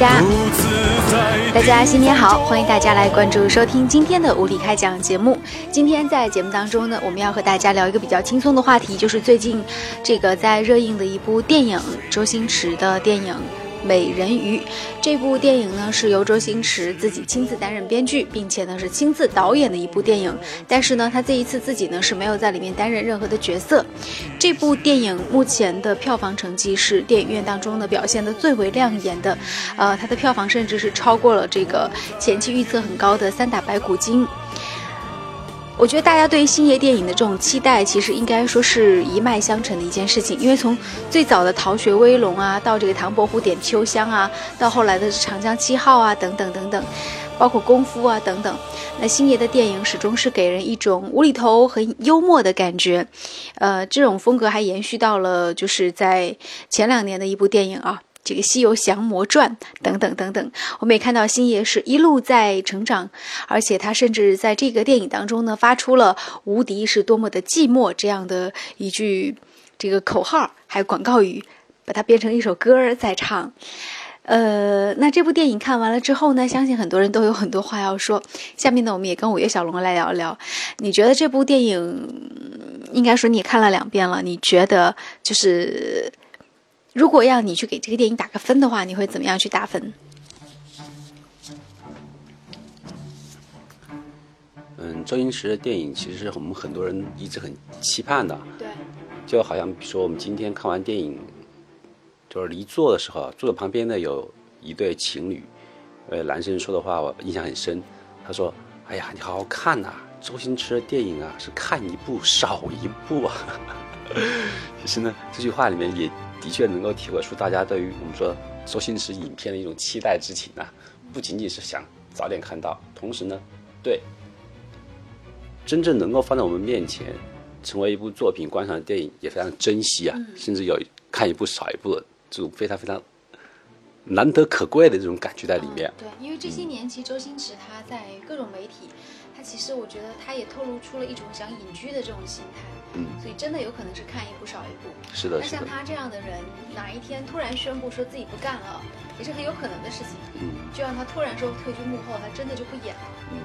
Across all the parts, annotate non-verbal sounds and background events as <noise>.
家。大家新年好，欢迎大家来关注收听今天的无理开讲节目。今天在节目当中呢，我们要和大家聊一个比较轻松的话题，就是最近这个在热映的一部电影，周星驰的电影美人鱼这部电影呢，是由周星驰自己亲自担任编剧，并且呢是亲自导演的一部电影。但是呢，他这一次自己呢是没有在里面担任任何的角色。这部电影目前的票房成绩是电影院当中呢表现的最为亮眼的，呃，它的票房甚至是超过了这个前期预测很高的《三打白骨精》。我觉得大家对星爷电影的这种期待，其实应该说是一脉相承的一件事情。因为从最早的《逃学威龙》啊，到这个《唐伯虎点秋香》啊，到后来的《长江七号》啊，等等等等，包括《功夫》啊等等，那星爷的电影始终是给人一种无厘头、很幽默的感觉。呃，这种风格还延续到了就是在前两年的一部电影啊。这个《西游降魔传》等等等等，我们也看到星爷是一路在成长，而且他甚至在这个电影当中呢，发出了“无敌是多么的寂寞”这样的一句这个口号，还有广告语，把它变成一首歌在唱。呃，那这部电影看完了之后呢，相信很多人都有很多话要说。下面呢，我们也跟五月小龙来聊一聊，你觉得这部电影，应该说你看了两遍了，你觉得就是。如果要你去给这个电影打个分的话，你会怎么样去打分？嗯，周星驰的电影其实是我们很多人一直很期盼的。对。就好像比如说我们今天看完电影，就是离座的时候，坐在旁边的有一对情侣，呃，男生说的话我印象很深。他说：“哎呀，你好好看呐，周星驰的电影啊，是看一部少一部啊。” <laughs> 其实呢，这句话里面也。的确能够体会出大家对于我们说周星驰影片的一种期待之情啊，不仅仅是想早点看到，同时呢，对真正能够放在我们面前成为一部作品观赏的电影也非常珍惜啊，甚至有看一部少一部的这种非常非常难得可贵的这种感觉在里面。对，因为这些年其实周星驰他在各种媒体，他其实我觉得他也透露出了一种想隐居的这种心态。嗯，所以真的有可能是看一部少一部。是的，那像他这样的人，哪一天突然宣布说自己不干了，也是很有可能的事情。嗯，就让他突然说退居幕后，他真的就不演了。嗯，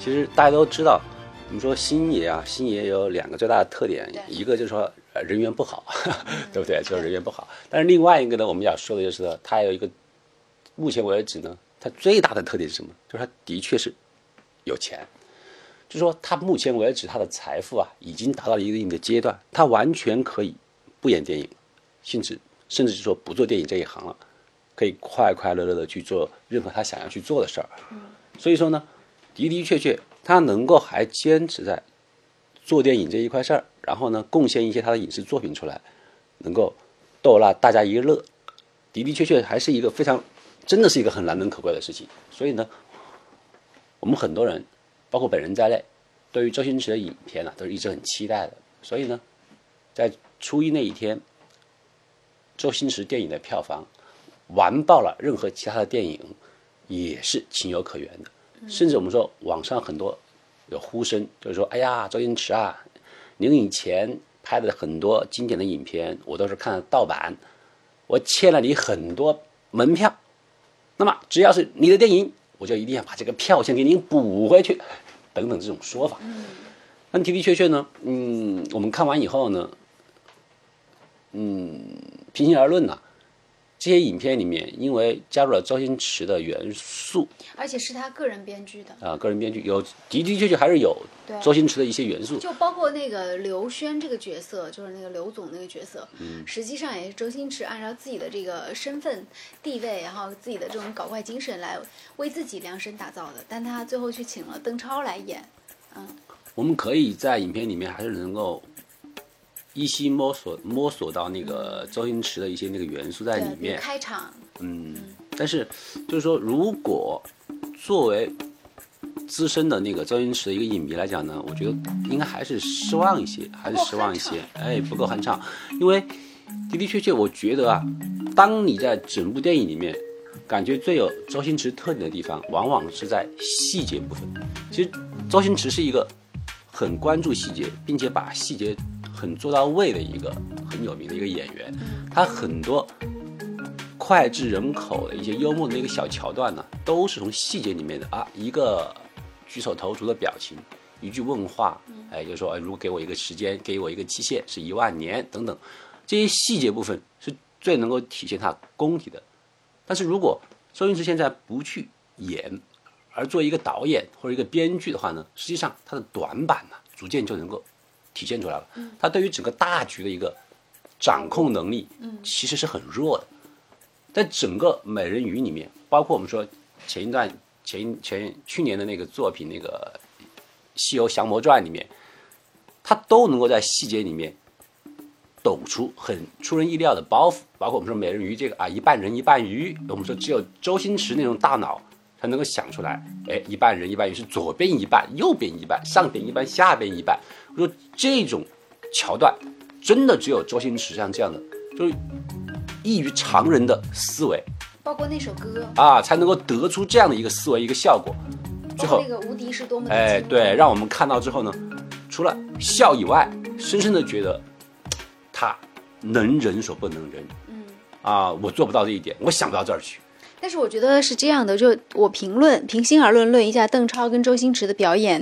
其实大家都知道，我们说星爷啊，星爷有两个最大的特点，一个就是说人缘不好，<laughs> 对不对？就是人缘不好。但是另外一个呢，我们要说的就是他有一个，目前为止呢，他最大的特点是什么？就是他的确是有钱。就说他目前为止他的财富啊，已经达到了一定的阶段，他完全可以不演电影，甚至甚至就说不做电影这一行了，可以快快乐乐的去做任何他想要去做的事儿。所以说呢，的的确确他能够还坚持在做电影这一块事儿，然后呢贡献一些他的影视作品出来，能够逗乐大家一乐，的的确确还是一个非常真的是一个很难能可贵的事情。所以呢，我们很多人。包括本人在内，对于周星驰的影片呢，都是一直很期待的。所以呢，在初一那一天，周星驰电影的票房完爆了任何其他的电影，也是情有可原的。甚至我们说网上很多有呼声，就是说：“哎呀，周星驰啊，您以前拍的很多经典的影片，我都是看盗版，我欠了你很多门票。那么只要是你的电影。”我就一定要把这个票钱给您补回去，等等这种说法。那的的确确呢，嗯，我们看完以后呢，嗯，平心而论呢。这些影片里面，因为加入了周星驰的元素，而且是他个人编剧的。啊，个人编剧有的的确确还是有周星驰的一些元素，就包括那个刘轩这个角色，就是那个刘总那个角色，嗯，实际上也是周星驰按照自己的这个身份地位，然后自己的这种搞怪精神来为自己量身打造的，但他最后去请了邓超来演，嗯，我们可以在影片里面还是能够。依稀摸索摸索到那个周星驰的一些那个元素在里面。开场。嗯，但是就是说，如果作为资深的那个周星驰的一个影迷来讲呢，我觉得应该还是失望一些，还是失望一些。哎，不够酣畅，因为的的确确，我觉得啊，当你在整部电影里面感觉最有周星驰特点的地方，往往是在细节部分。其实周星驰是一个很关注细节，并且把细节。很做到位的一个很有名的一个演员，他很多脍炙人口的一些幽默的一个小桥段呢，都是从细节里面的啊，一个举手投足的表情，一句问话，哎，就说如果给我一个时间，给我一个期限是一万年等等，这些细节部分是最能够体现他功底的。但是如果周星驰现在不去演，而做一个导演或者一个编剧的话呢，实际上他的短板呢，逐渐就能够体现出来了。他对于整个大局的一个掌控能力，其实是很弱的。在整个美人鱼里面，包括我们说前一段前前去年的那个作品那个《西游降魔传》里面，他都能够在细节里面抖出很出人意料的包袱。包括我们说美人鱼这个啊，一半人一半鱼，我们说只有周星驰那种大脑。才能够想出来，哎，一半人一半鱼是左边一半，右边一半，上边一半，下边一半。我说这种桥段，真的只有周星驰像这样的，就是异于常人的思维，包括那首歌啊，才能够得出这样的一个思维一个效果。最后那个无敌是多么哎，对，让我们看到之后呢，除了笑以外，深深的觉得他能人所不能人。嗯，啊，我做不到这一点，我想不到这儿去。但是我觉得是这样的，就我评论，平心而论，论一下邓超跟周星驰的表演，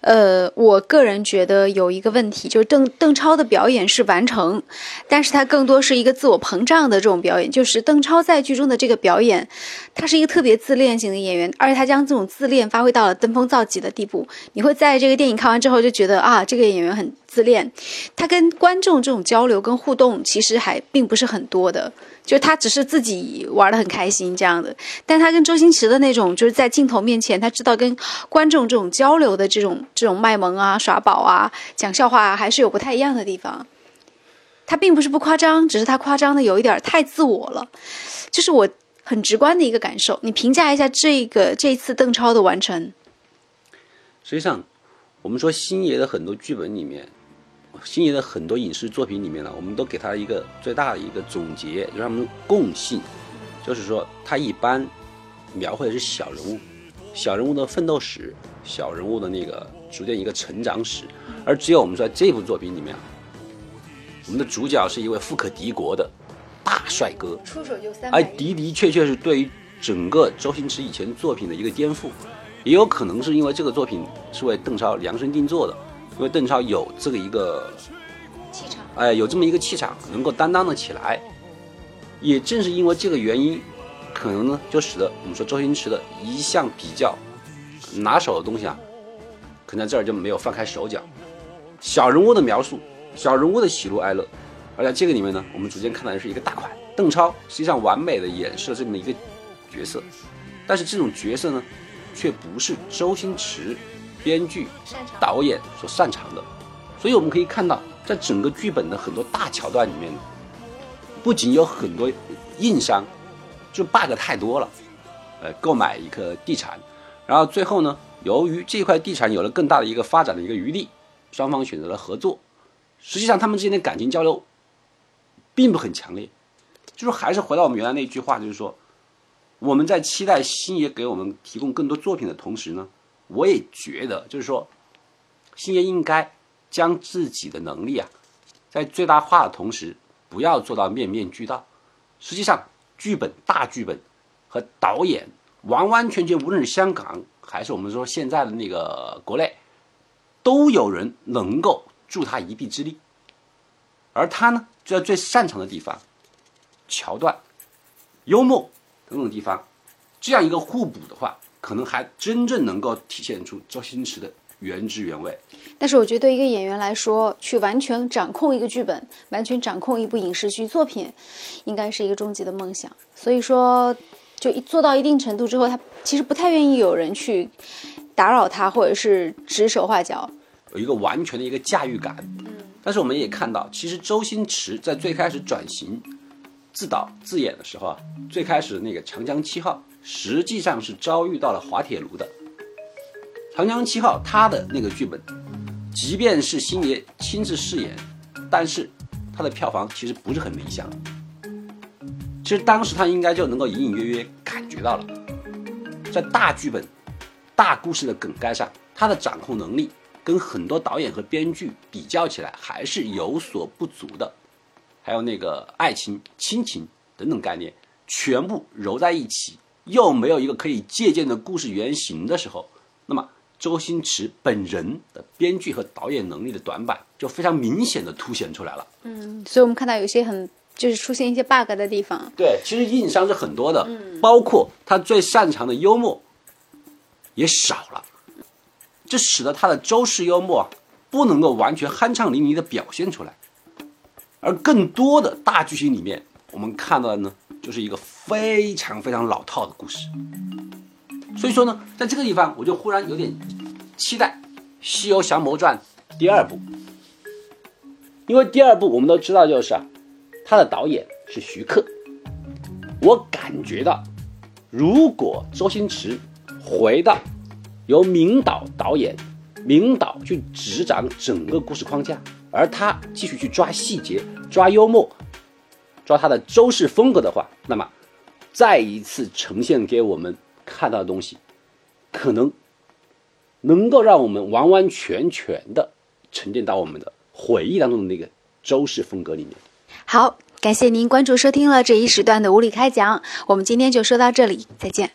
呃，我个人觉得有一个问题，就是邓邓超的表演是完成，但是他更多是一个自我膨胀的这种表演，就是邓超在剧中的这个表演，他是一个特别自恋型的演员，而且他将这种自恋发挥到了登峰造极的地步，你会在这个电影看完之后就觉得啊，这个演员很自恋，他跟观众这种交流跟互动其实还并不是很多的。就他只是自己玩的很开心这样的，但他跟周星驰的那种，就是在镜头面前，他知道跟观众这种交流的这种这种卖萌啊、耍宝啊、讲笑话啊，还是有不太一样的地方。他并不是不夸张，只是他夸张的有一点太自我了，就是我很直观的一个感受。你评价一下这个这一次邓超的完成。实际上，我们说星爷的很多剧本里面。星爷的很多影视作品里面呢，我们都给他一个最大的一个总结，就是他们共性，就是说他一般描绘的是小人物，小人物的奋斗史，小人物的那个逐渐一个成长史，而只有我们说这部作品里面，我们的主角是一位富可敌国的大帅哥，出手就三哎，的的确确是对于整个周星驰以前作品的一个颠覆，也有可能是因为这个作品是为邓超量身定做的。因为邓超有这个一个气场，哎，有这么一个气场，能够担当的起来。也正是因为这个原因，可能呢，就使得我们说周星驰的一项比较拿手的东西啊，可能在这儿就没有放开手脚。小人物的描述，小人物的喜怒哀乐，而在这个里面呢，我们逐渐看到的是一个大款。邓超实际上完美的演示了这么一个角色，但是这种角色呢，却不是周星驰。编剧、导演所擅长的，所以我们可以看到，在整个剧本的很多大桥段里面，不仅有很多硬伤，就 bug 太多了。呃，购买一个地产，然后最后呢，由于这块地产有了更大的一个发展的一个余地，双方选择了合作。实际上，他们之间的感情交流并不很强烈，就是还是回到我们原来那句话，就是说，我们在期待星爷给我们提供更多作品的同时呢。我也觉得，就是说，星爷应该将自己的能力啊，在最大化的同时，不要做到面面俱到。实际上，剧本大剧本和导演完完全全，无论是香港还是我们说现在的那个国内，都有人能够助他一臂之力。而他呢，就在最擅长的地方，桥段、幽默等等地方，这样一个互补的话。可能还真正能够体现出周星驰的原汁原味。但是我觉得，对一个演员来说，去完全掌控一个剧本，完全掌控一部影视剧作品，应该是一个终极的梦想。所以说，就做到一定程度之后，他其实不太愿意有人去打扰他，或者是指手画脚，有一个完全的一个驾驭感。嗯。但是我们也看到，其实周星驰在最开始转型自导自演的时候啊，最开始那个《长江七号》。实际上是遭遇到了滑铁卢的《长江七号》，他的那个剧本，即便是星爷亲自饰演，但是他的票房其实不是很理想。其实当时他应该就能够隐隐约约感觉到了，在大剧本、大故事的梗概上，他的掌控能力跟很多导演和编剧比较起来还是有所不足的。还有那个爱情、亲情等等概念。全部揉在一起，又没有一个可以借鉴的故事原型的时候，那么周星驰本人的编剧和导演能力的短板就非常明显的凸显出来了。嗯，所以我们看到有些很就是出现一些 bug 的地方。对，其实硬伤是很多的，包括他最擅长的幽默也少了，这使得他的周氏幽默啊不能够完全酣畅淋漓的表现出来，而更多的大剧情里面，我们看到的呢，就是一个非常非常老套的故事。所以说呢，在这个地方，我就忽然有点期待《西游降魔传》第二部，因为第二部我们都知道，就是啊，他的导演是徐克。我感觉到，如果周星驰回到由明导导演、明导去执掌整个故事框架，而他继续去抓细节、抓幽默、说它的周氏风格的话，那么再一次呈现给我们看到的东西，可能能够让我们完完全全的沉淀到我们的回忆当中的那个周氏风格里面。好，感谢您关注收听了这一时段的无理开讲，我们今天就说到这里，再见。